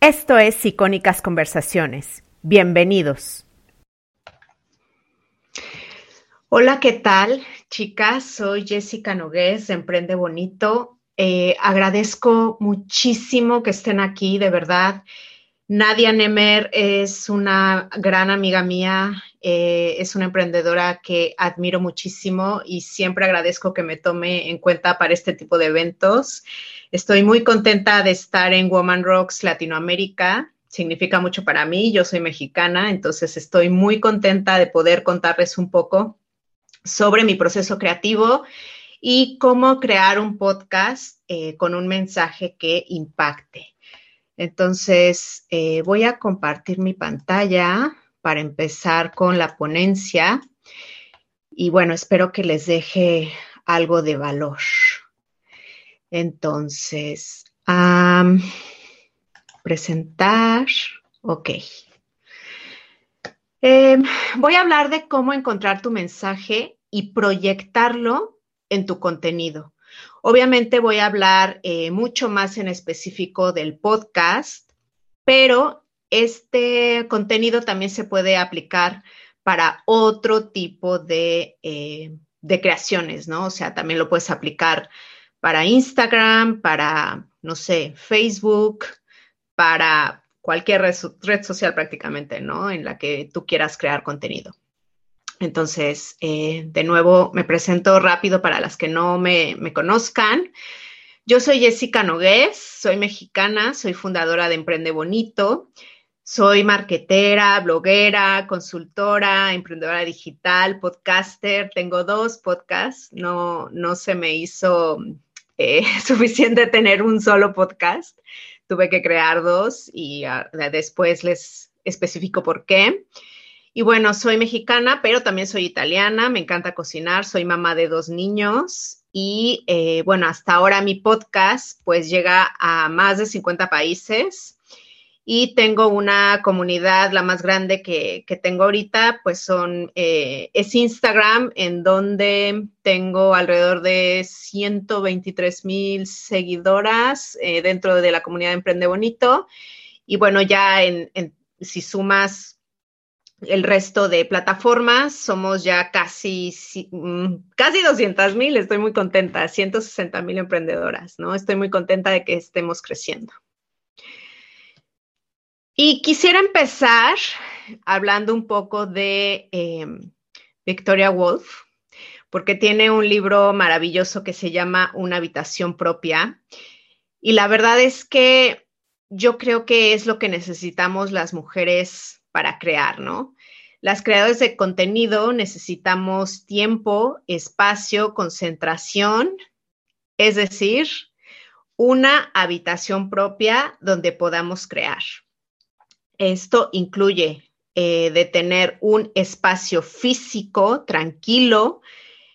Esto es Icónicas Conversaciones. Bienvenidos. Hola, ¿qué tal, chicas? Soy Jessica Nogués de Emprende Bonito. Eh, agradezco muchísimo que estén aquí, de verdad. Nadia Nemer es una gran amiga mía, eh, es una emprendedora que admiro muchísimo y siempre agradezco que me tome en cuenta para este tipo de eventos. Estoy muy contenta de estar en Woman Rocks Latinoamérica. Significa mucho para mí. Yo soy mexicana, entonces estoy muy contenta de poder contarles un poco sobre mi proceso creativo y cómo crear un podcast eh, con un mensaje que impacte. Entonces, eh, voy a compartir mi pantalla para empezar con la ponencia. Y bueno, espero que les deje algo de valor. Entonces, presentar. Ok. Em, voy a hablar de cómo encontrar tu mensaje y proyectarlo en tu contenido. Obviamente voy a hablar eh, mucho más en específico del podcast, pero este contenido también se puede aplicar para otro tipo de, eh, de creaciones, ¿no? O sea, también lo puedes aplicar para Instagram, para, no sé, Facebook, para cualquier red, social prácticamente, ¿no? En la que tú quieras crear contenido. Entonces, eh, de nuevo, me presento rápido para las que no me, me, conozcan. Yo soy Jessica Nogués, soy mexicana, soy fundadora de Emprende Bonito, soy marketera, bloguera, consultora, emprendedora digital, podcaster. Tengo dos podcasts, no, no se me hizo eh, suficiente tener un solo podcast. Tuve que crear dos y uh, después les especifico por qué. Y bueno, soy mexicana, pero también soy italiana, me encanta cocinar, soy mamá de dos niños y eh, bueno, hasta ahora mi podcast pues llega a más de 50 países y tengo una comunidad, la más grande que, tengo ahorita, pues son, eh, es Instagram, en donde tengo alrededor de 123 mil seguidoras eh, dentro de la comunidad de Emprende Bonito. Y bueno, ya en, si sumas el resto de plataformas, somos ya casi, mm, casi 200 mil, estoy muy contenta, 160 mil emprendedoras, ¿no? Estoy muy contenta de que estemos creciendo. Y quisiera empezar hablando un poco de em, Victoria Woolf, porque tiene un libro maravilloso que se llama Una habitación propia. Y la verdad es que yo creo que es lo que necesitamos las mujeres para crear, ¿no? Las creadoras de contenido necesitamos tiempo, espacio, concentración, es decir, una habitación propia donde podamos crear. Esto incluye eh, de tener un espacio físico tranquilo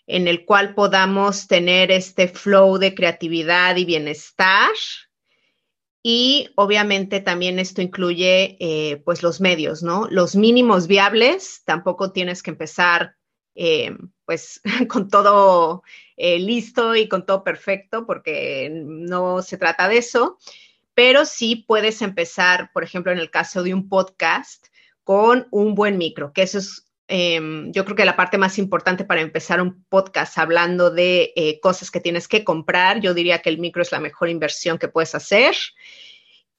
en el cual podamos tener este flow de creatividad y bienestar. Y obviamente también esto incluye eh, pues los medios, ¿no? Los mínimos viables, tampoco tienes que empezar eh, pues con todo listo y con todo perfecto porque no se trata de eso pero sí puedes empezar, por ejemplo, en el caso de un podcast, con un buen micro, que eso es, em, yo creo que la parte más importante para empezar un podcast hablando de eh, cosas que tienes que comprar, yo diría que el micro es la mejor inversión que puedes hacer.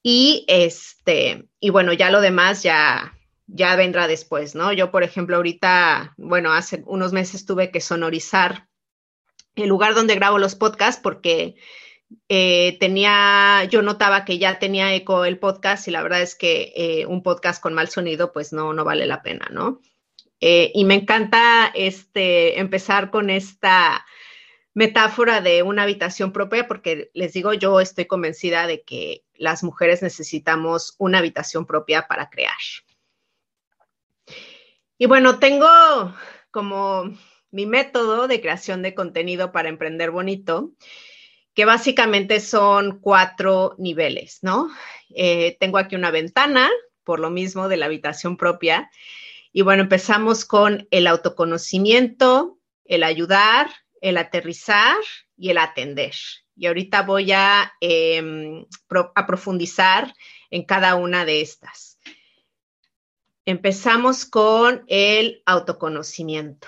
Y este, y bueno, ya lo demás ya, ya vendrá después, ¿no? Yo, por ejemplo, ahorita, bueno, hace unos meses tuve que sonorizar el lugar donde grabo los podcasts porque eh, tenía, yo notaba que ya tenía eco el podcast y la verdad es que eh, un podcast con mal sonido pues no, no vale la pena, ¿no? Eh, y me encanta este, empezar con esta metáfora de una habitación propia porque les digo, yo estoy convencida de que las mujeres necesitamos una habitación propia para crear. Y bueno, tengo como mi método de creación de contenido para emprender bonito que básicamente son cuatro niveles, ¿no? Eh, tengo aquí una ventana, por lo mismo de la habitación propia. Y bueno, empezamos con el autoconocimiento, el ayudar, el aterrizar y el atender. Y ahorita voy a, em, a profundizar en cada una de estas. Empezamos con el autoconocimiento.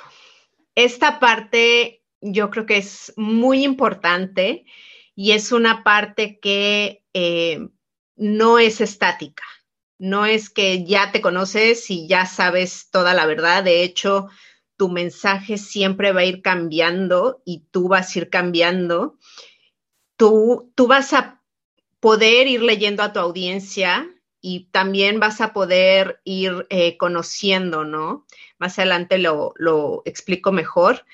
Esta parte yo creo que es muy importante y es una parte que eh, no es estática. No es que ya te conoces y ya sabes toda la verdad. De hecho, tu mensaje siempre va a ir cambiando y tú vas a ir cambiando. Tú, tú vas a poder ir leyendo a tu audiencia y también vas a poder ir eh, conociendo, ¿no? Más adelante lo, lo explico mejor,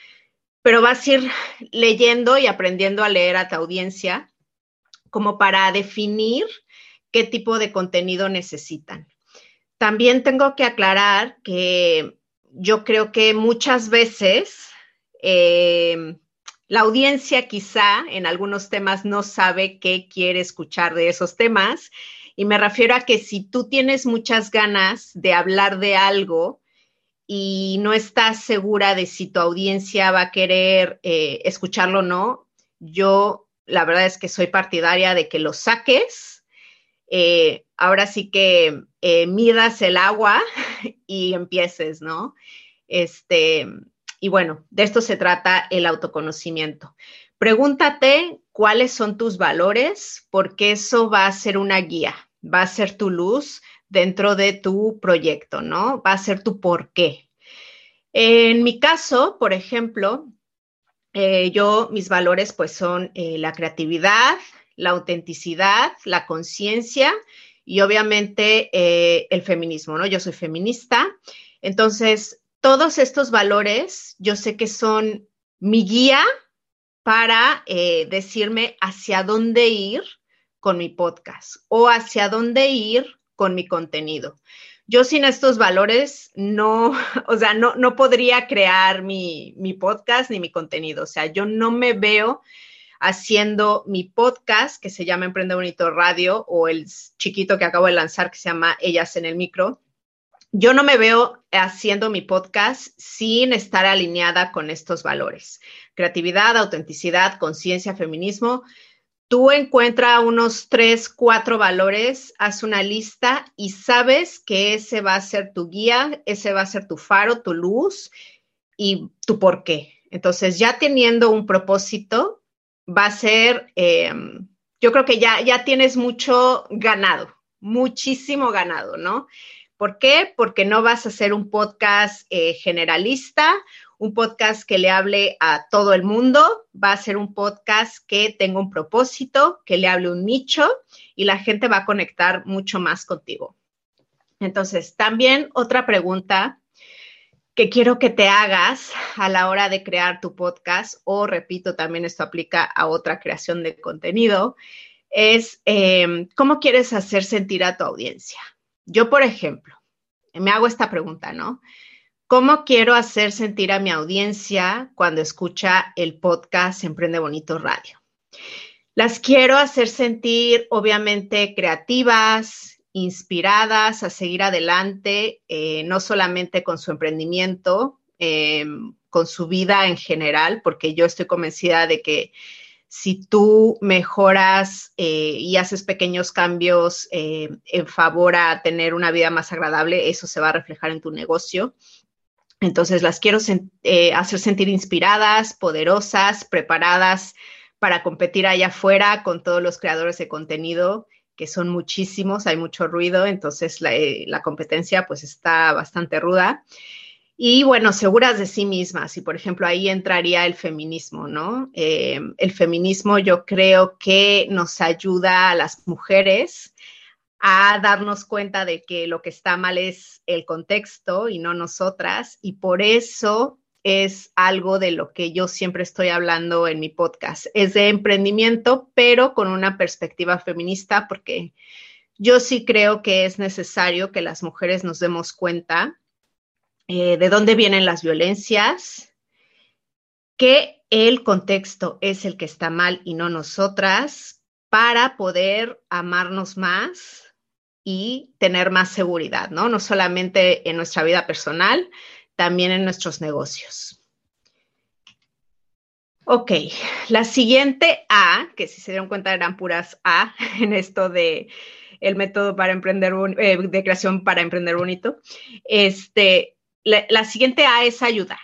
pero vas a ir leyendo y aprendiendo a leer a tu audiencia como para definir qué tipo de contenido necesitan. También tengo que aclarar que yo creo que muchas veces eh, la audiencia quizá en algunos temas no sabe qué quiere escuchar de esos temas. Y me refiero a que si tú tienes muchas ganas de hablar de algo y no estás segura de si tu audiencia va a querer eh, escucharlo o no, yo la verdad es que soy partidaria de que lo saques. Eh, ahora sí que eh, midas el agua y empieces, ¿no? Este, y bueno, de esto se trata el autoconocimiento. Pregúntate cuáles son tus valores, porque eso va a ser una guía, va a ser tu luz dentro de tu proyecto, ¿no? Va a ser tu por qué. En mi caso, por ejemplo, eh, yo, mis valores pues son eh, la creatividad, la autenticidad, la conciencia y obviamente eh, el feminismo, ¿no? Yo soy feminista. Entonces, todos estos valores yo sé que son mi guía para decirme hacia dónde ir con mi podcast o hacia dónde ir con mi contenido. Yo sin estos valores no, o sea, no, no podría crear mi, mi podcast ni mi contenido. O sea, yo no me veo haciendo mi podcast que se llama Emprende Bonito Radio o el chiquito que acabo de lanzar que se llama Ellas en el Micro. Yo no me veo haciendo mi podcast sin estar alineada con estos valores. Creatividad, autenticidad, conciencia, feminismo tú encuentras unos tres, cuatro valores, haz una lista y sabes que ese va a ser tu guía, ese va a ser tu faro, tu luz y tu por qué. Entonces, ya teniendo un propósito, va a ser, em, yo creo que ya, ya tienes mucho ganado, muchísimo ganado, ¿no? ¿Por qué? Porque no vas a hacer un podcast eh, generalista un podcast que le hable a todo el mundo, va a ser un podcast que tenga un propósito, que le hable un nicho y la gente va a conectar mucho más contigo. Entonces, también otra pregunta que quiero que te hagas a la hora de crear tu podcast, o repito, también esto aplica a otra creación de contenido, es eh, cómo quieres hacer sentir a tu audiencia. Yo, por ejemplo, me hago esta pregunta, ¿no? ¿Cómo quiero hacer sentir a mi audiencia cuando escucha el podcast Emprende Bonito Radio? Las quiero hacer sentir, obviamente, creativas, inspiradas a seguir adelante, eh, no solamente con su emprendimiento, em, con su vida en general, porque yo estoy convencida de que si tú mejoras eh, y haces pequeños cambios eh, en favor a tener una vida más agradable, eso se va a reflejar en tu negocio. Entonces las quiero eh, hacer sentir inspiradas, poderosas, preparadas para competir allá afuera con todos los creadores de contenido, que son muchísimos, hay mucho ruido, entonces la, eh, competencia pues está bastante ruda. Y bueno, seguras de sí mismas. Y por ejemplo, ahí entraría el feminismo, ¿no? Eh, el feminismo yo creo que nos ayuda a las mujeres a darnos cuenta de que lo que está mal es el contexto y no nosotras. Y por eso es algo de lo que yo siempre estoy hablando en mi podcast. Es de emprendimiento, pero con una perspectiva feminista, porque yo sí creo que es necesario que las mujeres nos demos cuenta eh, de dónde vienen las violencias, que el contexto es el que está mal y no nosotras, para poder amarnos más, y tener más seguridad, ¿no? No solamente en nuestra vida personal, también en nuestros negocios. Ok, la siguiente A, que si se dieron cuenta eran puras A en esto de el método para emprender eh, de creación para emprender bonito. Este, la, siguiente A es ayudar.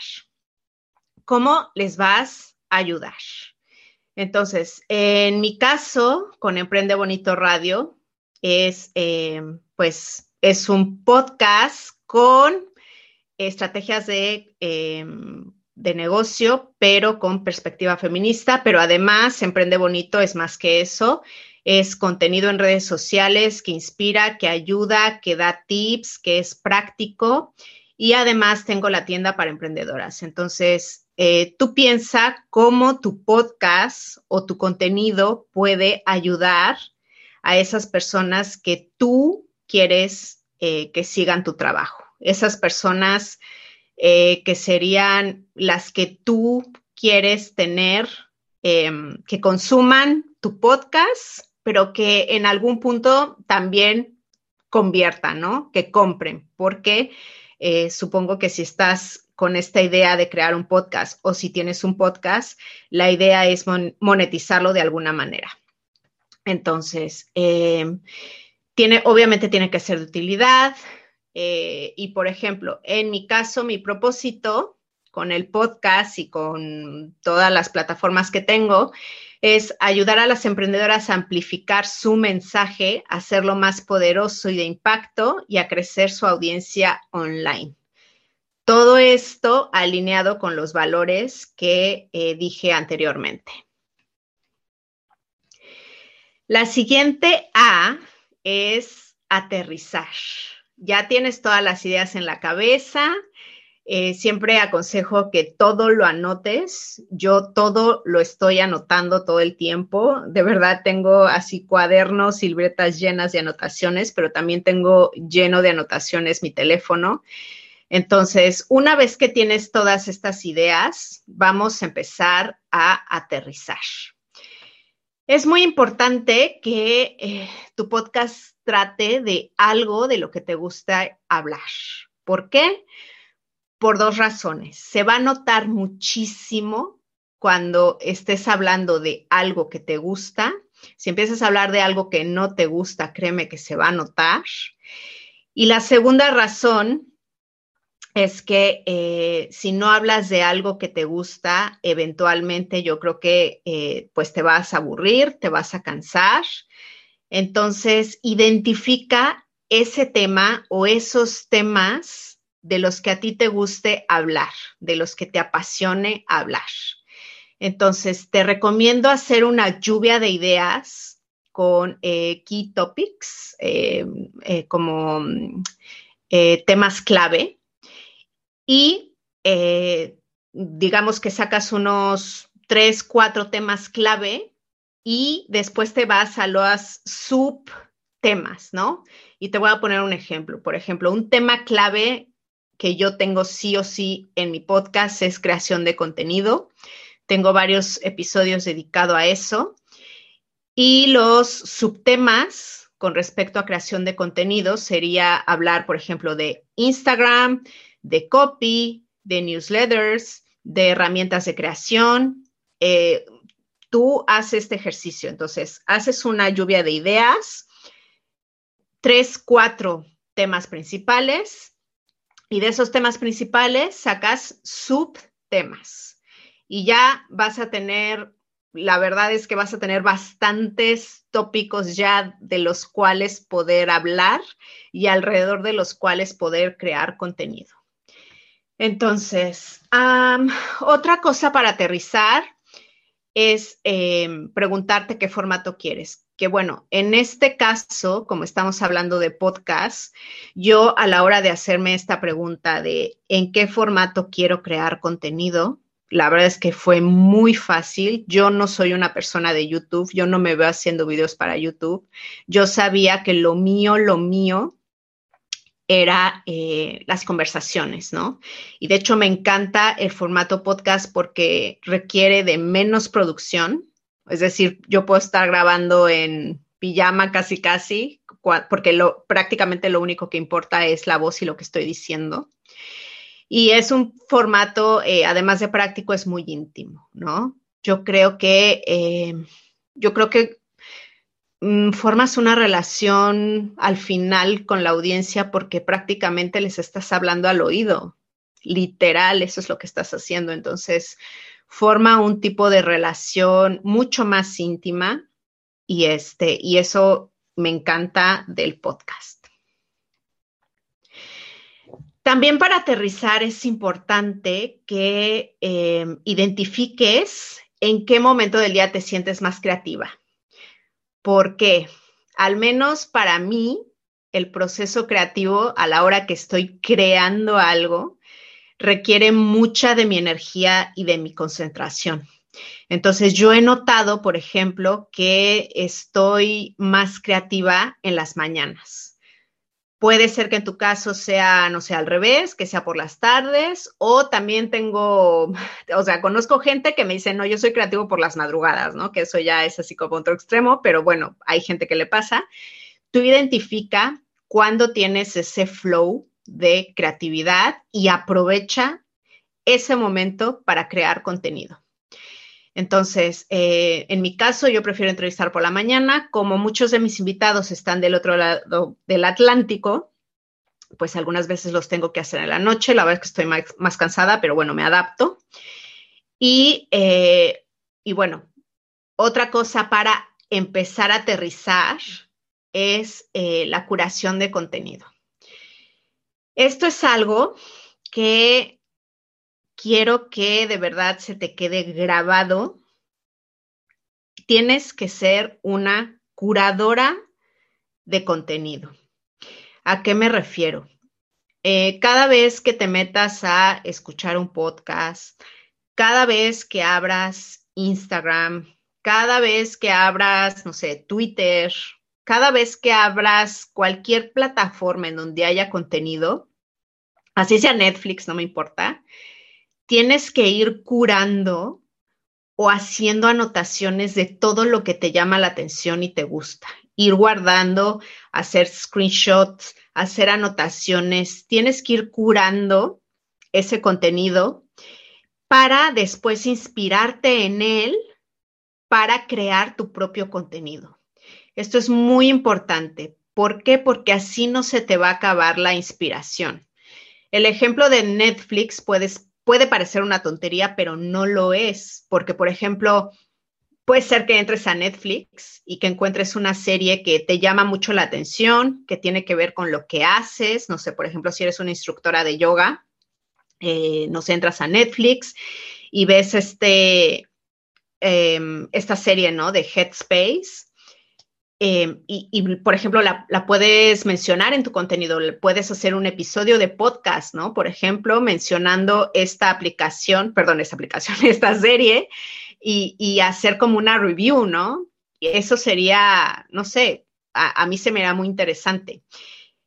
¿Cómo les vas a ayudar? Entonces, en mi caso, con Emprende Bonito Radio, es, eh, pues, es un podcast con estrategias de em, de negocio, pero con perspectiva feminista, pero además Emprende Bonito es más que eso, es contenido en redes sociales que inspira, que ayuda, que da tips, que es práctico y además tengo la tienda para emprendedoras. Entonces, eh, tú piensa cómo tu podcast o tu contenido puede ayudar a esas personas que tú quieres eh, que sigan tu trabajo. Esas personas eh, que serían las que tú quieres tener, em, que consuman tu podcast, pero que en algún punto también conviertan, ¿no? Que compren, porque eh, supongo que si estás con esta idea de crear un podcast o si tienes un podcast, la idea es monetizarlo de alguna manera. Entonces, em, tiene, obviamente tiene que ser de utilidad, eh, y por ejemplo, en mi caso, mi propósito con el podcast y con todas las plataformas que tengo es ayudar a las emprendedoras a amplificar su mensaje, a hacerlo más poderoso y de impacto y a crecer su audiencia online. Todo esto alineado con los valores que eh, dije anteriormente. La siguiente A es aterrizar ya tienes todas las ideas en la cabeza. Eh, siempre aconsejo que todo lo anotes. Yo todo lo estoy anotando todo el tiempo. De verdad tengo así cuadernos, libretas llenas de anotaciones, pero también tengo lleno de anotaciones mi teléfono. Entonces, una vez que tienes todas estas ideas, vamos a empezar a aterrizar. Es muy importante que eh, tu podcast trate de algo de lo que te gusta hablar. ¿Por qué? Por dos razones. Se va a notar muchísimo cuando estés hablando de algo que te gusta. Si empiezas a hablar de algo que no te gusta, créeme que se va a notar. Y la segunda razón es que eh, si no hablas de algo que te gusta, eventualmente yo creo que eh, pues te vas a aburrir, te vas a cansar entonces, identifica ese tema o esos temas de los que a ti te guste hablar, de los que te apasione hablar. Entonces, te recomiendo hacer una lluvia de ideas con eh, key topics, como temas clave. Y digamos que sacas unos tres, cuatro temas clave y después te vas a los subtemas, ¿no? Y te voy a poner un ejemplo. Por ejemplo, un tema clave que yo tengo sí o sí en mi podcast es creación de contenido. Tengo varios episodios dedicados a eso. Y los subtemas con respecto a creación de contenido sería hablar, por ejemplo, de Instagram, de copy, de newsletters, de herramientas de creación, eh, tú haces este ejercicio. Entonces, haces una lluvia de ideas, tres, cuatro temas principales y de esos temas principales sacas subtemas y ya vas a tener, la verdad es que vas a tener bastantes tópicos ya de los cuales poder hablar y alrededor de los cuales poder crear contenido. Entonces, otra cosa para aterrizar es em, preguntarte qué formato quieres. Que bueno, en este caso, como estamos hablando de podcast, yo a la hora de hacerme esta pregunta de en qué formato quiero crear contenido, la verdad es que fue muy fácil. Yo no soy una persona de YouTube, yo no me veo haciendo videos para YouTube. Yo sabía que lo mío, lo mío era eh, las conversaciones, ¿no? Y de hecho me encanta el formato podcast porque requiere de menos producción, es decir, yo puedo estar grabando en pijama casi casi, porque lo, prácticamente lo único que importa es la voz y lo que estoy diciendo. Y es un formato, eh, además de práctico, es muy íntimo, ¿no? Yo creo que, eh, yo creo que formas una relación al final con la audiencia porque prácticamente les estás hablando al oído. Literal, eso es lo que estás haciendo. Entonces, forma un tipo de relación mucho más íntima y este y eso me encanta del podcast. También para aterrizar es importante que eh, identifiques en qué momento del día te sientes más creativa. Porque, al menos para mí, el proceso creativo a la hora que estoy creando algo requiere mucha de mi energía y de mi concentración. Entonces, yo he notado, por ejemplo, que estoy más creativa en las mañanas Puede ser que en tu caso sea, no sé, al revés, que sea por las tardes, o también tengo, o sea, conozco gente que me dice, no, yo soy creativo por las madrugadas, ¿no? Que eso ya es así como otro extremo, pero bueno, hay gente que le pasa. Tú identifica cuándo tienes ese flow de creatividad y aprovecha ese momento para crear contenido. Entonces, eh, en mi caso, yo prefiero entrevistar por la mañana. Como muchos de mis invitados están del otro lado del Atlántico, pues algunas veces los tengo que hacer en la noche. La verdad es que estoy más, cansada, pero bueno, me adapto. Y, eh, y bueno, otra cosa para empezar a aterrizar es eh, la curación de contenido. Esto es algo que quiero que de verdad se te quede grabado. Tienes que ser una curadora de contenido. ¿A qué me refiero? Eh, cada vez que te metas a escuchar un podcast, cada vez que abras Instagram, cada vez que abras, no sé, Twitter, cada vez que abras cualquier plataforma en donde haya contenido, así sea Netflix, no me importa, tienes que ir curando o haciendo anotaciones de todo lo que te llama la atención y te gusta. Ir guardando, hacer screenshots, hacer anotaciones. Tienes que ir curando ese contenido para después inspirarte en él para crear tu propio contenido. Esto es muy importante. ¿Por qué? Porque así no se te va a acabar la inspiración. El ejemplo de Netflix puedes puede parecer una tontería, pero no lo es, porque, por ejemplo, puede ser que entres a Netflix y que encuentres una serie que te llama mucho la atención, que tiene que ver con lo que haces, no sé, por ejemplo, si eres una instructora de yoga, eh, nos entras a Netflix y ves este, em, esta serie, ¿no? De Headspace Em, y, por ejemplo, la, puedes mencionar en tu contenido, puedes hacer un episodio de podcast, ¿no? Por ejemplo, mencionando esta aplicación, perdón, esta aplicación, esta serie, y, hacer como una review, ¿no? Y eso sería, no sé, a, mí se me da muy interesante.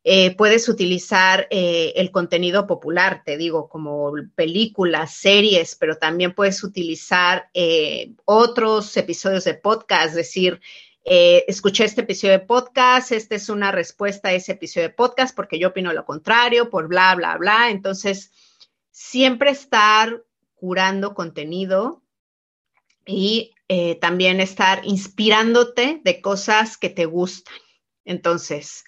Eh, puedes utilizar eh, el contenido popular, te digo, como películas, series, pero también puedes utilizar eh, otros episodios de podcast, es decir, eh, escuché este episodio de podcast, esta es una respuesta a ese episodio de podcast porque yo opino lo contrario, por bla, bla, bla. Entonces, siempre estar curando contenido y eh, también estar inspirándote de cosas que te gustan. Entonces,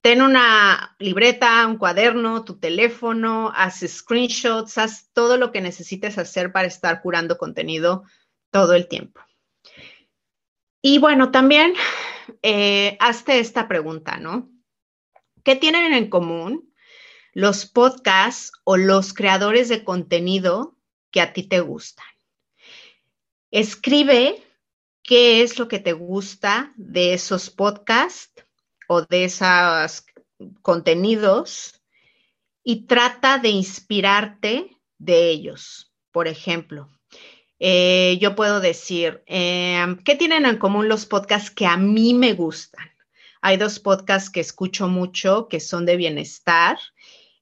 ten una libreta, un cuaderno, tu teléfono, haz screenshots, haz todo lo que necesites hacer para estar curando contenido todo el tiempo. Y bueno, también eh, hazte esta pregunta, ¿no? ¿Qué tienen en común los podcasts o los creadores de contenido que a ti te gustan? Escribe qué es lo que te gusta de esos podcasts o de esos contenidos y trata de inspirarte de ellos. Por ejemplo, eh, yo puedo decir, em, ¿qué tienen en común los podcasts que a mí me gustan? Hay dos podcasts que escucho mucho que son de bienestar.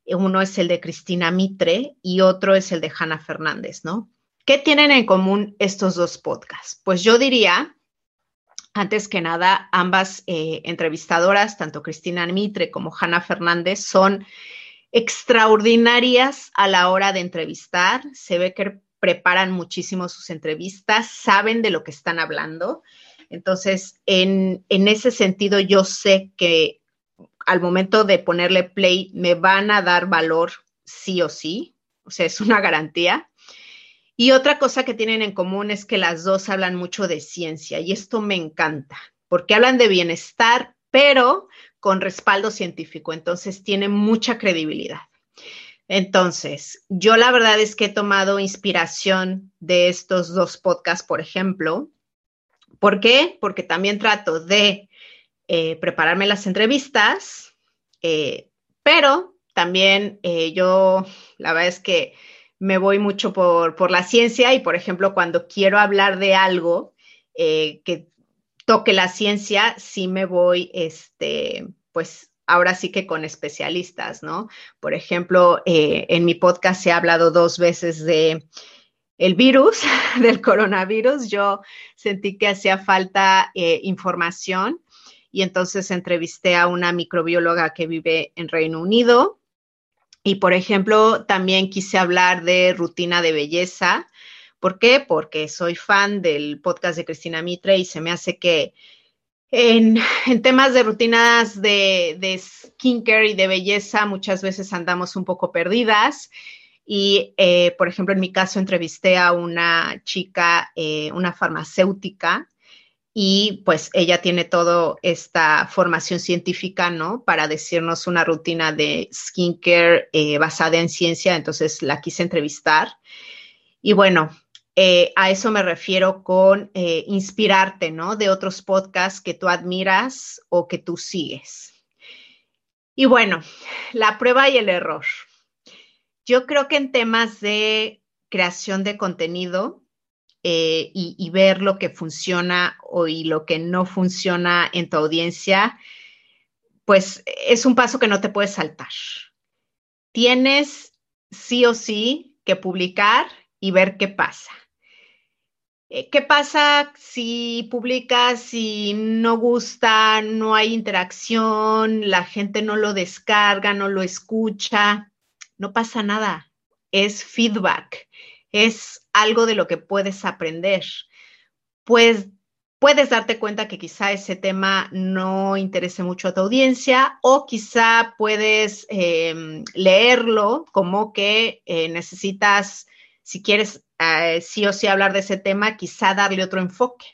Uno es el de Cristina Mitre y otro es el de Hanna Fernández, ¿no? ¿Qué tienen en común estos dos podcasts? Pues yo diría, antes que nada, ambas eh, entrevistadoras, tanto Cristina Mitre como Hanna Fernández, son extraordinarias a la hora de entrevistar. Se ve que preparan muchísimo sus entrevistas, saben de lo que están hablando. Entonces, en, en ese sentido, yo sé que al momento de ponerle play me van a dar valor sí o sí, o sea, es una garantía. Y otra cosa que tienen en común es que las dos hablan mucho de ciencia y esto me encanta, porque hablan de bienestar, pero con respaldo científico, entonces tiene mucha credibilidad. Entonces, yo la verdad es que he tomado inspiración de estos dos podcasts, por ejemplo. ¿Por qué? Porque también trato de eh, prepararme las entrevistas, eh, pero también eh, yo, la verdad es que me voy mucho por, por, la ciencia y, por ejemplo, cuando quiero hablar de algo que toque la ciencia, sí me voy, este, pues ahora sí que con especialistas, ¿no? Por ejemplo, en mi podcast se ha hablado dos veces de el virus, del coronavirus. Yo sentí que hacía falta información y entonces entrevisté a una microbióloga que vive en Reino Unido. Y, por ejemplo, también quise hablar de rutina de belleza. ¿Por qué? Porque soy fan del podcast de Cristina Mitre y se me hace que en, temas de rutinas de, skincare y de belleza muchas veces andamos un poco perdidas. Y, eh, por ejemplo, en mi caso entrevisté a una chica, eh, una farmacéutica, y pues ella tiene toda esta formación científica, ¿no? Para decirnos una rutina de skincare eh, basada en ciencia, entonces la quise entrevistar. Y bueno, eh, a eso me refiero con eh, inspirarte, ¿no? De otros podcasts que tú admiras o que tú sigues. Y bueno, la prueba y el error. Yo creo que en temas de creación de contenido, eh, y, ver lo que funciona o, y lo que no funciona en tu audiencia, pues es un paso que no te puedes saltar. Tienes sí o sí que publicar y ver qué pasa. Eh, ¿Qué pasa si publicas y no gusta, no hay interacción, la gente no lo descarga, no lo escucha? No pasa nada, es feedback es algo de lo que puedes aprender. Pues puedes darte cuenta que quizá ese tema no interese mucho a tu audiencia o quizá puedes em, leerlo como que eh, necesitas, si quieres eh, sí o sí hablar de ese tema, quizá darle otro enfoque.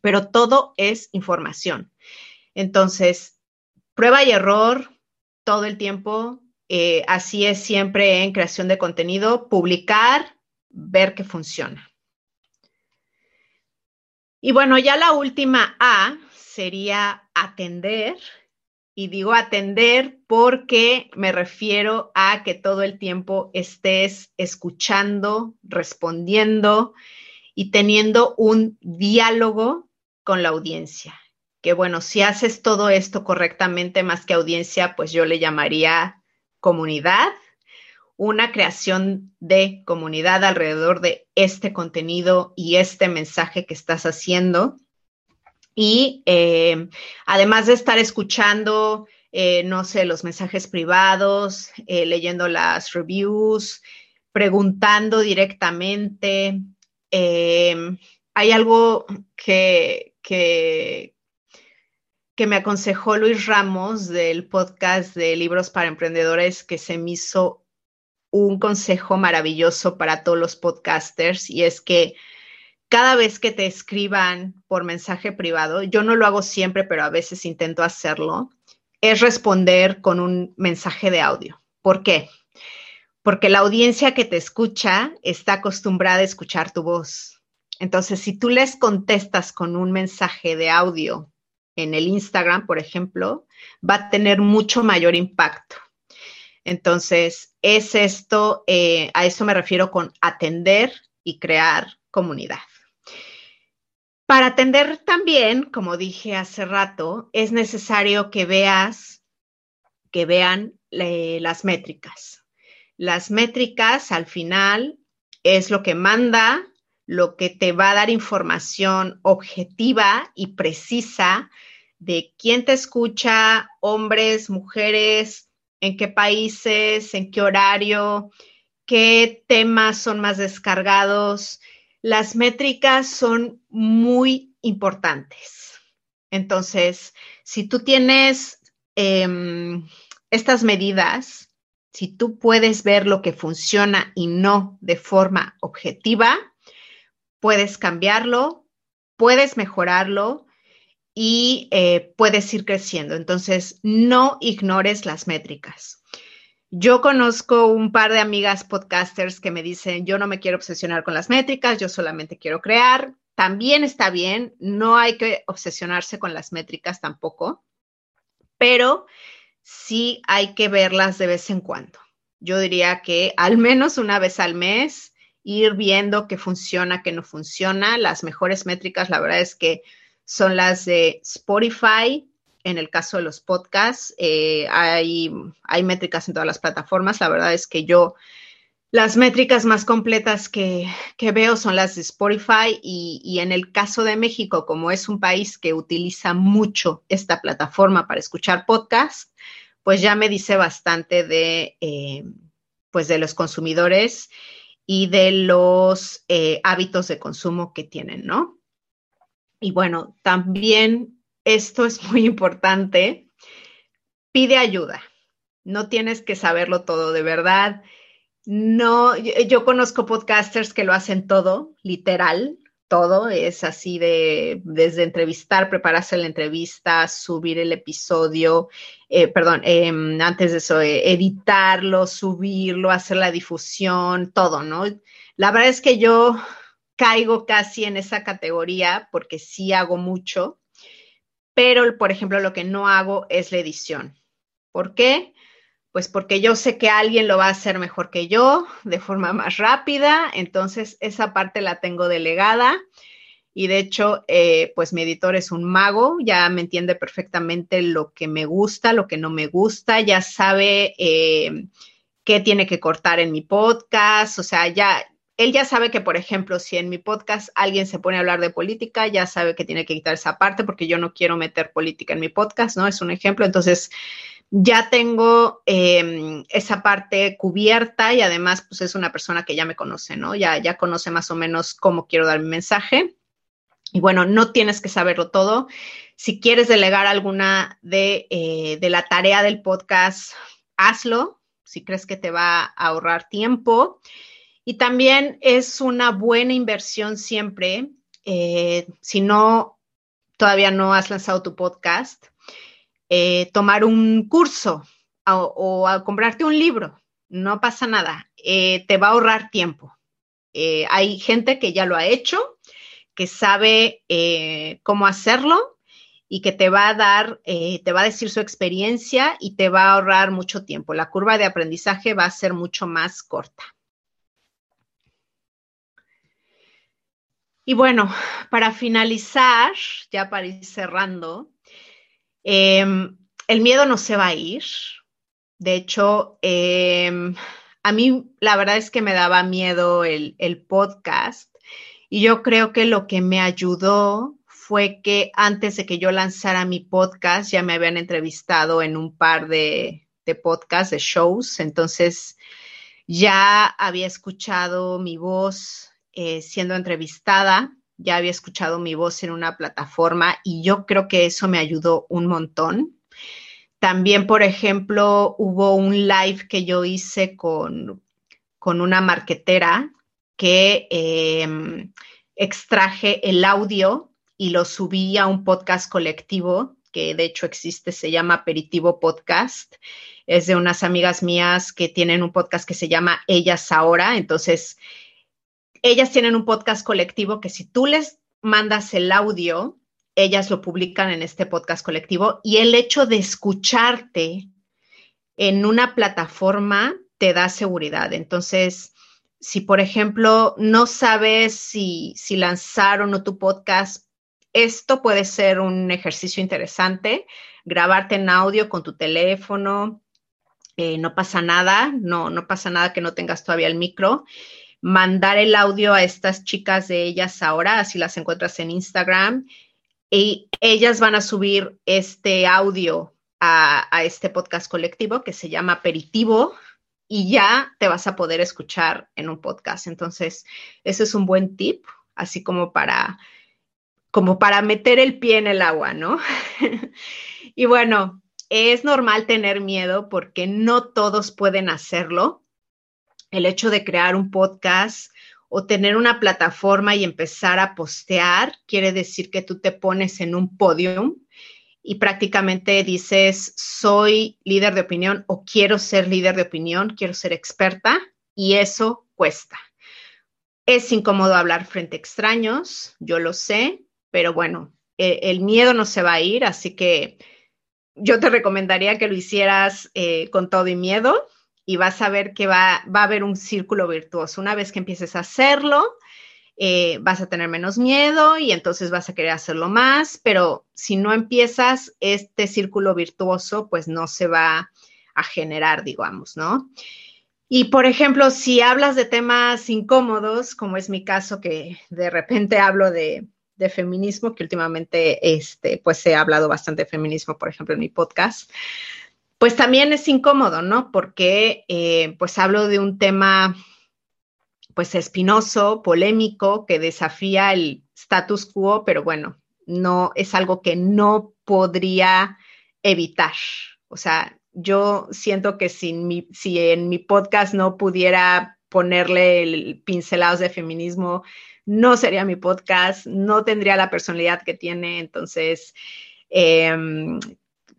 Pero todo es información. Entonces, prueba y error todo el tiempo. Eh, así es siempre en creación de contenido, publicar ver que funciona. Y bueno, ya la última A sería atender. Y digo atender porque me refiero a que todo el tiempo estés escuchando, respondiendo y teniendo un diálogo con la audiencia. Que bueno, si haces todo esto correctamente, más que audiencia, pues yo le llamaría comunidad una creación de comunidad alrededor de este contenido y este mensaje que estás haciendo. Y eh, además de estar escuchando, eh, no sé, los mensajes privados, eh, leyendo las reviews, preguntando directamente, hay algo que, que, que me aconsejó Luis Ramos del podcast de Libros para Emprendedores que se me hizo un consejo maravilloso para todos los podcasters y es que cada vez que te escriban por mensaje privado, yo no lo hago siempre, pero a veces intento hacerlo, es responder con un mensaje de audio. ¿Por qué? Porque la audiencia que te escucha está acostumbrada a escuchar tu voz. Entonces, si tú les contestas con un mensaje de audio en el Instagram, por ejemplo, va a tener mucho mayor impacto. Entonces, es esto, eh, a eso me refiero con atender y crear comunidad. Para atender también, como dije hace rato, es necesario que veas, que vean eh, las métricas. Las métricas al final es lo que manda, lo que te va a dar información objetiva y precisa de quién te escucha, hombres, mujeres, en qué países, en qué horario, qué temas son más descargados. Las métricas son muy importantes. Entonces, si tú tienes em, estas medidas, si tú puedes ver lo que funciona y no de forma objetiva, puedes cambiarlo, puedes mejorarlo y eh, puedes ir creciendo. Entonces, no ignores las métricas. Yo conozco un par de amigas podcasters que me dicen, yo no me quiero obsesionar con las métricas, yo solamente quiero crear. También está bien, no hay que obsesionarse con las métricas tampoco, pero sí hay que verlas de vez en cuando. Yo diría que al menos una vez al mes, ir viendo qué funciona, qué no funciona. Las mejores métricas, la verdad es que son las de Spotify, en el caso de los podcasts, eh, hay, hay métricas en todas las plataformas. La verdad es que yo las métricas más completas que, veo son las de Spotify y, en el caso de México, como es un país que utiliza mucho esta plataforma para escuchar podcasts, pues ya me dice bastante de, eh, pues de los consumidores y de los eh, hábitos de consumo que tienen, ¿no? Y bueno, también esto es muy importante, pide ayuda. No tienes que saberlo todo, de verdad. No, yo, conozco podcasters que lo hacen todo, literal, todo, es así de desde entrevistar, prepararse la entrevista, subir el episodio, eh, perdón, em, antes de eso, eh, editarlo, subirlo, hacer la difusión, todo, ¿no? La verdad es que yo caigo casi en esa categoría porque sí hago mucho pero por ejemplo lo que no hago es la edición. ¿Por qué? Pues porque yo sé que alguien lo va a hacer mejor que yo, de forma más rápida, entonces esa parte la tengo delegada y de hecho, eh, pues mi editor es un mago, ya me entiende perfectamente lo que me gusta, lo que no me gusta, ya sabe eh, qué tiene que cortar en mi podcast, o sea, ya, él ya sabe que, por ejemplo, si en mi podcast alguien se pone a hablar de política, ya sabe que tiene que quitar esa parte porque yo no quiero meter política en mi podcast, ¿no? Es un ejemplo. Entonces, ya tengo em, esa parte cubierta y además, pues es una persona que ya me conoce, ¿no? Ya, ya conoce más o menos cómo quiero dar mi mensaje. Y bueno, no tienes que saberlo todo. Si quieres delegar alguna de, eh, de la tarea del podcast, hazlo. Si crees que te va a ahorrar tiempo. Y también es una buena inversión siempre, eh, si no, todavía no has lanzado tu podcast, eh, tomar un curso o, comprarte un libro. No pasa nada, eh, te va a ahorrar tiempo. hay gente que ya lo ha hecho, que sabe cómo hacerlo y que te va a dar, te va a decir su experiencia y te va a ahorrar mucho tiempo. La curva de aprendizaje va a ser mucho más corta. Y bueno, para finalizar, ya para ir cerrando, em, el miedo no se va a ir. De hecho, em, a mí la verdad es que me daba miedo el, podcast y yo creo que lo que me ayudó fue que antes de que yo lanzara mi podcast ya me habían entrevistado en un par de, de podcasts, de shows, entonces ya había escuchado mi voz eh, siendo entrevistada, ya había escuchado mi voz en una plataforma y yo creo que eso me ayudó un montón. También, por ejemplo, hubo un live que yo hice con, con una marquetera que em, extraje el audio y lo subí a un podcast colectivo que de hecho existe, se llama Aperitivo Podcast. Es de unas amigas mías que tienen un podcast que se llama Ellas Ahora. Entonces, ellas tienen un podcast colectivo que si tú les mandas el audio, ellas lo publican en este podcast colectivo y el hecho de escucharte en una plataforma te da seguridad. Entonces, si por ejemplo no sabes si, si lanzar o no tu podcast, esto puede ser un ejercicio interesante, grabarte en audio con tu teléfono, eh, no pasa nada, no, no pasa nada que no tengas todavía el micro mandar el audio a estas chicas de ellas ahora, así las encuentras en Instagram, y ellas van a subir este audio a, este podcast colectivo que se llama Aperitivo y ya te vas a poder escuchar en un podcast. Entonces, ese es un buen tip, así como para como para meter el pie en el agua, ¿no? y bueno, es normal tener miedo porque no todos pueden hacerlo. El hecho de crear un podcast o tener una plataforma y empezar a postear quiere decir que tú te pones en un podium y prácticamente dices, soy líder de opinión o quiero ser líder de opinión, quiero ser experta y eso cuesta. Es incómodo hablar frente a extraños, yo lo sé, pero bueno, e, el miedo no se va a ir, así que yo te recomendaría que lo hicieras eh, con todo y miedo y vas a ver que va, va, a haber un círculo virtuoso. Una vez que empieces a hacerlo, eh, vas a tener menos miedo y entonces vas a querer hacerlo más, pero si no empiezas, este círculo virtuoso pues no se va a generar, digamos, ¿no? Y por ejemplo, si hablas de temas incómodos, como es mi caso, que de repente hablo de, de feminismo, que últimamente este, pues he hablado bastante de feminismo, por ejemplo, en mi podcast, pues también es incómodo, ¿no? Porque eh, pues hablo de un tema pues espinoso, polémico, que desafía el status quo, pero bueno, no es algo que no podría evitar. O sea, yo siento que sin mi, si en mi podcast no pudiera ponerle el pincelados de feminismo, no sería mi podcast, no tendría la personalidad que tiene, entonces em,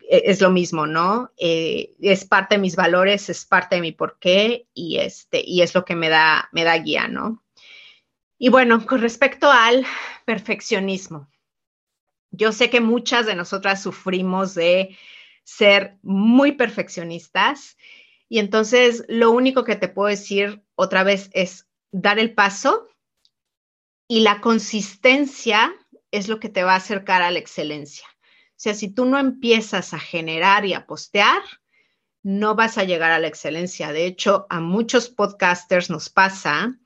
es lo mismo, ¿no? Eh, es parte de mis valores, es parte de mi porqué y, este, y es lo que me da, me da guía, ¿no? Y bueno, con respecto al perfeccionismo, yo sé que muchas de nosotras sufrimos de ser muy perfeccionistas y entonces lo único que te puedo decir otra vez es dar el paso y la consistencia es lo que te va a acercar a la excelencia. Sea, si tú no empiezas a generar y a postear, no vas a llegar a la excelencia. De hecho, a muchos podcasters nos pasa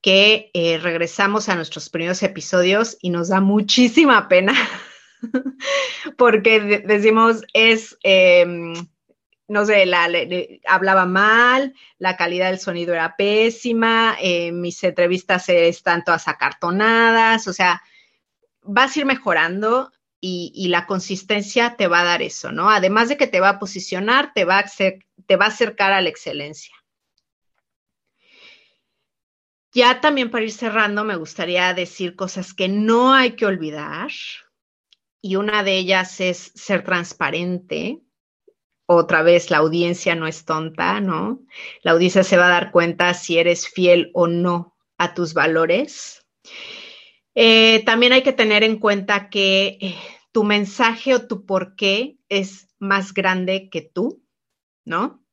que eh, regresamos a nuestros primeros episodios y nos da muchísima pena porque decimos es... Em, no sé, la, hablaba mal, la calidad del sonido era pésima, eh, mis entrevistas están todas acartonadas, o sea, vas a ir mejorando y, la consistencia te va a dar eso, ¿no? Además de que te va a posicionar, te va a, te va a acercar a la excelencia. Ya también para ir cerrando, me gustaría decir cosas que no hay que olvidar. Y una de ellas es ser transparente, otra vez la audiencia no es tonta, ¿no? La audiencia se va a dar cuenta si eres fiel o no a tus valores. Eh, también hay que tener en cuenta que eh, tu mensaje o tu porqué es más grande que tú, ¿no?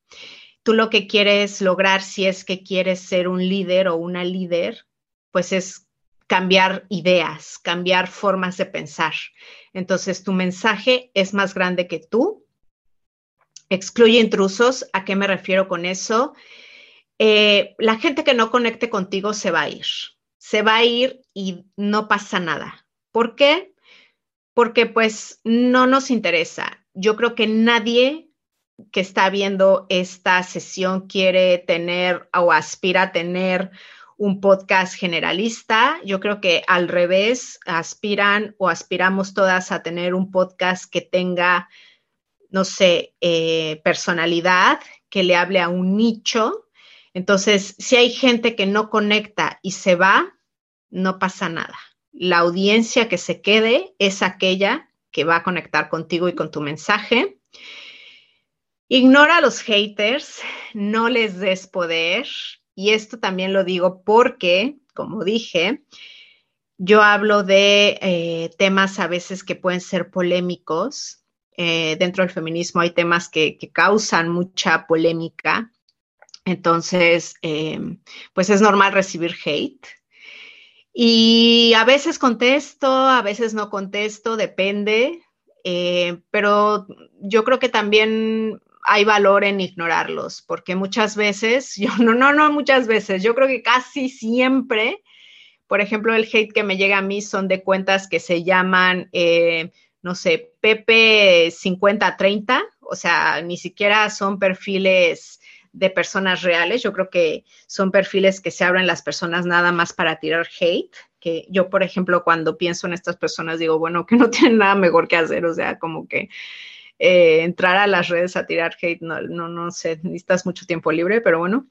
Tú lo que quieres lograr si es que quieres ser un líder o una líder, pues es cambiar ideas, cambiar formas de pensar. Entonces, tu mensaje es más grande que tú excluye intrusos. ¿A qué me refiero con eso? Eh, la gente que no conecte contigo se va a ir. Se va a ir y no pasa nada. ¿Por qué? Porque pues no nos interesa. Yo creo que nadie que está viendo esta sesión quiere tener o aspira a tener un podcast generalista. Yo creo que al revés, aspiran o aspiramos todas a tener un podcast que tenga no sé, eh, personalidad, que le hable a un nicho. Entonces, si hay gente que no conecta y se va, no pasa nada. La audiencia que se quede es aquella que va a conectar contigo y con tu mensaje. Ignora a los haters, no les des poder. Y esto también lo digo porque, como dije, yo hablo de eh, temas a veces que pueden ser polémicos eh, dentro del feminismo hay temas que, causan mucha polémica. Entonces, em, pues es normal recibir hate. Y a veces contesto, a veces no contesto, depende. Eh, pero yo creo que también hay valor en ignorarlos, porque muchas veces, yo no, no, no muchas veces, yo creo que casi siempre, por ejemplo, el hate que me llega a mí son de cuentas que se llaman eh, no sé, Pepe 50-30, o sea, ni siquiera son perfiles de personas reales, yo creo que son perfiles que se abren las personas nada más para tirar hate, que yo, por ejemplo, cuando pienso en estas personas, digo, bueno, que no tienen nada mejor que hacer, o sea, como que eh, entrar a las redes a tirar hate, no, no, no sé, necesitas mucho tiempo libre, pero bueno.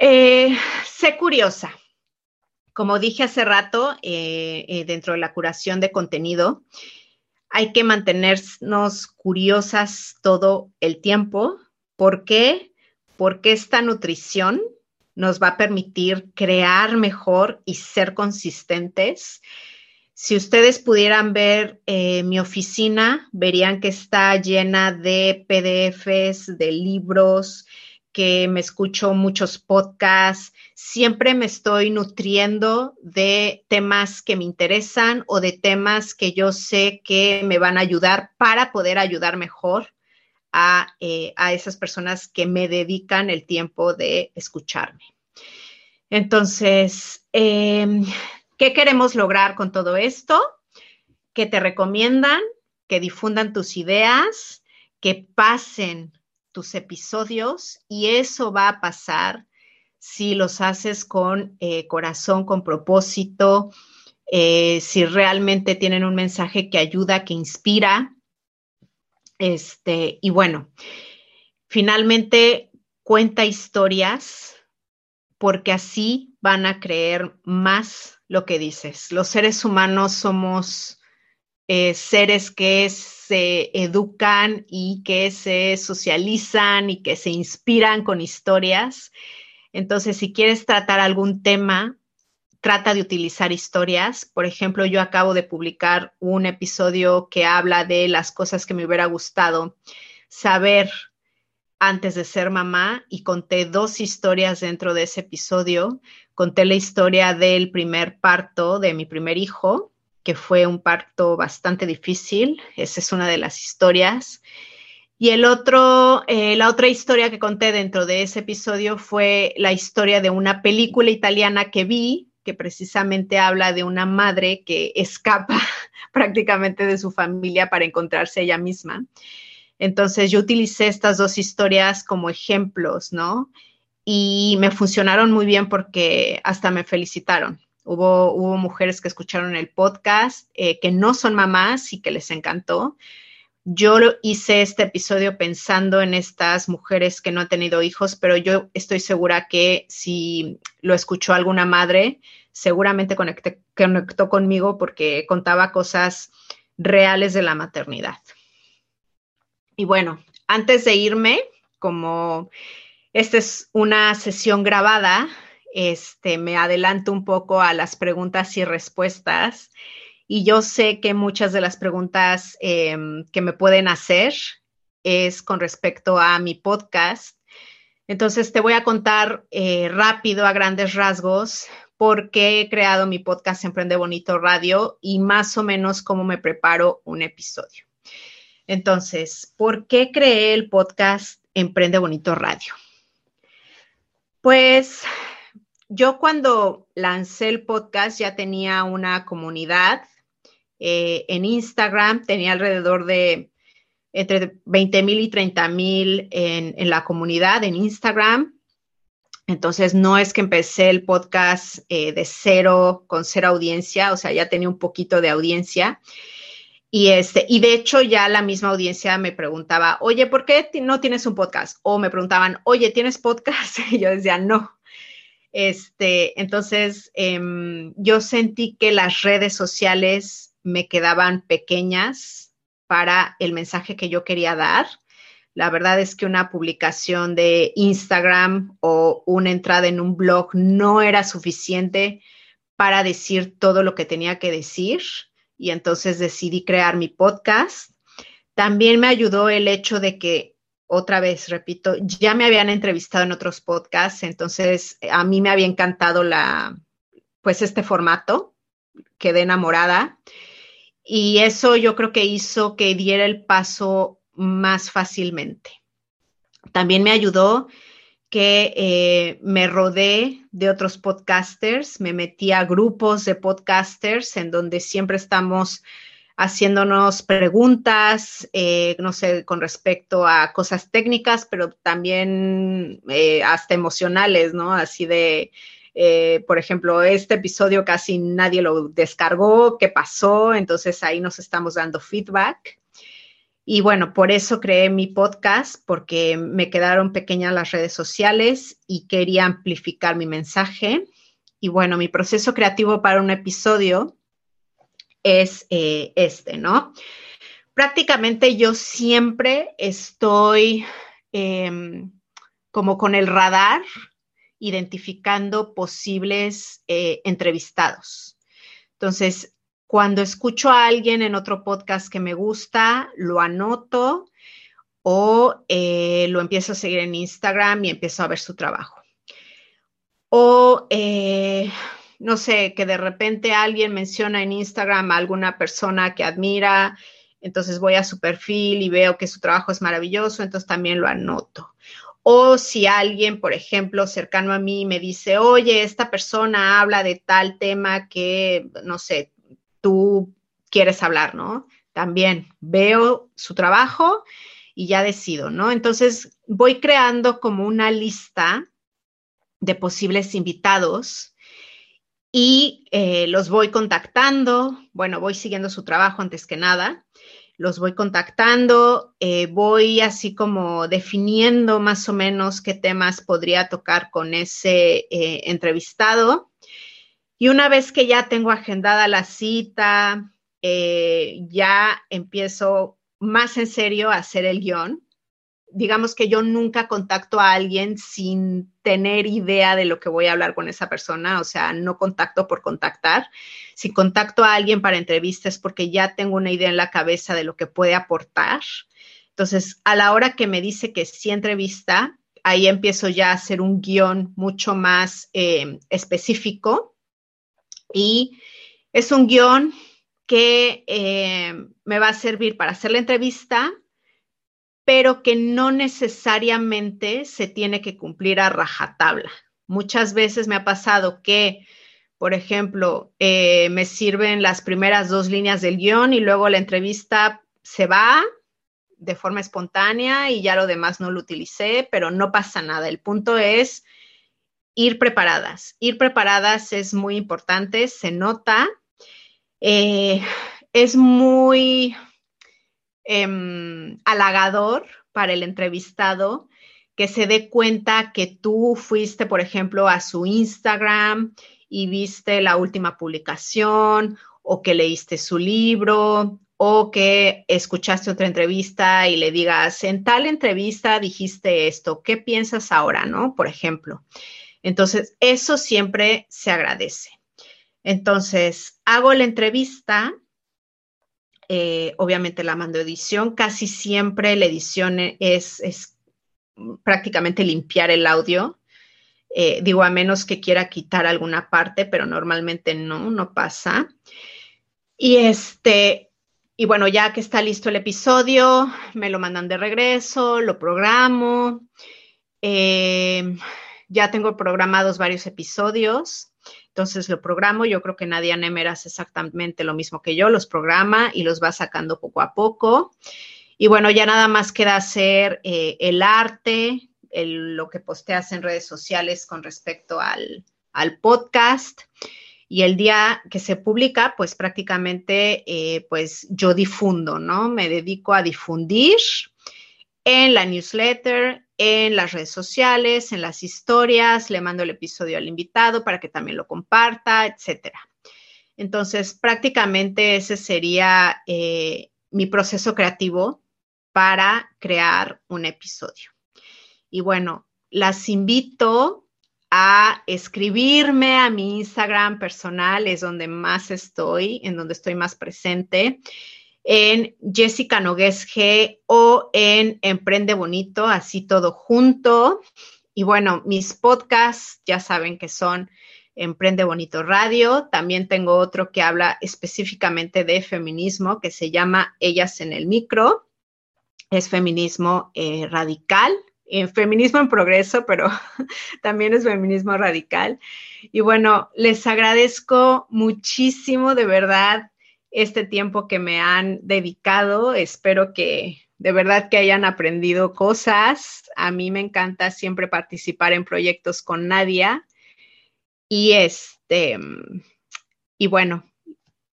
Eh, sé curiosa. Como dije hace rato, eh, dentro de la curación de contenido, hay que mantenernos curiosas todo el tiempo. ¿Por qué? Porque esta nutrición nos va a permitir crear mejor y ser consistentes. Si ustedes pudieran ver eh, mi oficina, verían que está llena de PDFs, de libros, que me escucho muchos podcasts. Siempre me estoy nutriendo de temas que me interesan o de temas que yo sé que me van a ayudar para poder ayudar mejor eh, a, esas personas que me dedican el tiempo de escucharme. Entonces, em, ¿qué queremos lograr con todo esto? Que te recomiendan, que difundan tus ideas, que pasen tus episodios y eso va a pasar si los haces con eh, corazón, con propósito, eh, si realmente tienen un mensaje que ayuda, que inspira, este, y bueno, finalmente cuenta historias porque así van a creer más lo que dices. Los seres humanos somos eh, seres que se educan y que se socializan y que se inspiran con historias. Entonces, si quieres tratar algún tema, trata de utilizar historias. Por ejemplo, yo acabo de publicar un episodio que habla de las cosas que me hubiera gustado saber antes de ser mamá y conté dos historias dentro de ese episodio. Conté la historia del primer parto de mi primer hijo, que fue un parto bastante difícil. Esa es una de las historias. Y el otro, eh, la otra historia que conté dentro de ese episodio fue la historia de una película italiana que vi que precisamente habla de una madre que escapa prácticamente de su familia para encontrarse ella misma. Entonces yo utilicé estas dos historias como ejemplos, ¿no? Y me funcionaron muy bien porque hasta me felicitaron. Hubo, hubo mujeres que escucharon el podcast, eh, que no son mamás y que les encantó. Yo hice este episodio pensando en estas mujeres que no han tenido hijos, pero yo estoy segura que si lo escuchó alguna madre, seguramente conectó conmigo porque contaba cosas reales de la maternidad. Y bueno, antes de irme, como esta es una sesión grabada, este, me adelanto un poco a las preguntas y respuestas y yo sé que muchas de las preguntas em, que me pueden hacer es con respecto a mi podcast. Entonces te voy a contar eh, rápido a grandes rasgos por qué he creado mi podcast Emprende Bonito Radio y más o menos cómo me preparo un episodio. Entonces, ¿por qué creé el podcast Emprende Bonito Radio? Pues yo cuando lancé el podcast ya tenía una comunidad eh, en Instagram tenía alrededor de entre 20 mil y 30 mil en, en, la comunidad en Instagram. Entonces, no es que empecé el podcast eh, de cero, con cero audiencia, o sea, ya tenía un poquito de audiencia. Y, este, y de hecho ya la misma audiencia me preguntaba, oye, ¿por qué no tienes un podcast? O me preguntaban, oye, ¿tienes podcast? Y yo decía, no. Este, entonces, em, yo sentí que las redes sociales me quedaban pequeñas para el mensaje que yo quería dar. La verdad es que una publicación de Instagram o una entrada en un blog no era suficiente para decir todo lo que tenía que decir y entonces decidí crear mi podcast. También me ayudó el hecho de que, otra vez, repito, ya me habían entrevistado en otros podcasts, entonces a mí me había encantado la, pues este formato, quedé enamorada y eso yo creo que hizo que diera el paso más fácilmente. También me ayudó que eh, me rodé de otros podcasters, me metí a grupos de podcasters en donde siempre estamos haciéndonos preguntas, eh, no sé, con respecto a cosas técnicas, pero también eh, hasta emocionales, ¿no? Así de, eh, por ejemplo, este episodio casi nadie lo descargó, qué pasó, entonces ahí nos estamos dando feedback. Y bueno, por eso creé mi podcast, porque me quedaron pequeñas las redes sociales y quería amplificar mi mensaje. Y bueno, mi proceso creativo para un episodio es eh, este, ¿no? Prácticamente yo siempre estoy em, como con el radar identificando posibles eh, entrevistados. Entonces, cuando escucho a alguien en otro podcast que me gusta, lo anoto o eh, lo empiezo a seguir en Instagram y empiezo a ver su trabajo. O, eh, no sé, que de repente alguien menciona en Instagram a alguna persona que admira, entonces voy a su perfil y veo que su trabajo es maravilloso, entonces también lo anoto. O si alguien, por ejemplo, cercano a mí me dice, oye, esta persona habla de tal tema que, no sé, tú quieres hablar, ¿no? También veo su trabajo y ya decido, ¿no? Entonces voy creando como una lista de posibles invitados y eh, los voy contactando, bueno, voy siguiendo su trabajo antes que nada, los voy contactando, eh, voy así como definiendo más o menos qué temas podría tocar con ese eh, entrevistado y una vez que ya tengo agendada la cita, eh, ya empiezo más en serio a hacer el guion. Digamos que yo nunca contacto a alguien sin tener idea de lo que voy a hablar con esa persona, o sea, no contacto por contactar. Si contacto a alguien para entrevista es porque ya tengo una idea en la cabeza de lo que puede aportar. Entonces, a la hora que me dice que sí entrevista, ahí empiezo ya a hacer un guion mucho más eh, específico y es un guion que eh, me va a servir para hacer la entrevista, pero que no necesariamente se tiene que cumplir a rajatabla. Muchas veces me ha pasado que, por ejemplo, eh, me sirven las primeras dos líneas del guion y luego la entrevista se va de forma espontánea y ya lo demás no lo utilicé, pero no pasa nada. El punto es ir preparadas. Ir preparadas es muy importante, se nota. Eh, es muy em, halagador para el entrevistado que se dé cuenta que tú fuiste, por ejemplo, a su Instagram y viste la última publicación o que leíste su libro o que escuchaste otra entrevista y le digas, en tal entrevista dijiste esto, ¿qué piensas ahora? ¿No? Por ejemplo. Entonces, eso siempre se agradece. Entonces, hago la entrevista, eh, obviamente la mando edición, casi siempre la edición es, prácticamente limpiar el audio. Eh, digo, a menos que quiera quitar alguna parte, pero normalmente no, no pasa. Y este, y bueno, ya que está listo el episodio, me lo mandan de regreso, lo programo. Eh, ya tengo programados varios episodios, entonces lo programo. Yo creo que Nadia Nemer hace exactamente lo mismo que yo, los programa y los va sacando poco a poco. Y bueno, ya nada más queda hacer eh, el arte, lo que posteas en redes sociales con respecto al, al, podcast. Y el día que se publica, pues prácticamente, eh, pues yo difundo, ¿no? Me dedico a difundir en la newsletter, en las redes sociales, en las historias, le mando el episodio al invitado para que también lo comparta, etcétera. Entonces, prácticamente ese sería eh, mi proceso creativo para crear un episodio. Y bueno, las invito a escribirme a mi Instagram personal, es donde más estoy, en donde estoy más presente en Jessica Nogues G o en Emprende Bonito, así todo junto. Y bueno, mis podcasts ya saben que son Emprende Bonito Radio. También tengo otro que habla específicamente de feminismo que se llama Ellas en el Micro. Es feminismo eh, radical, eh, feminismo en progreso, pero también es feminismo radical. Y bueno, les agradezco muchísimo, de verdad, este tiempo que me han dedicado. Espero que de verdad que hayan aprendido cosas. A mí me encanta siempre participar en proyectos con Nadia. Y este, y bueno,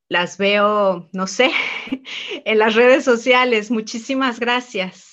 las veo, no sé, en las redes sociales. Muchísimas gracias.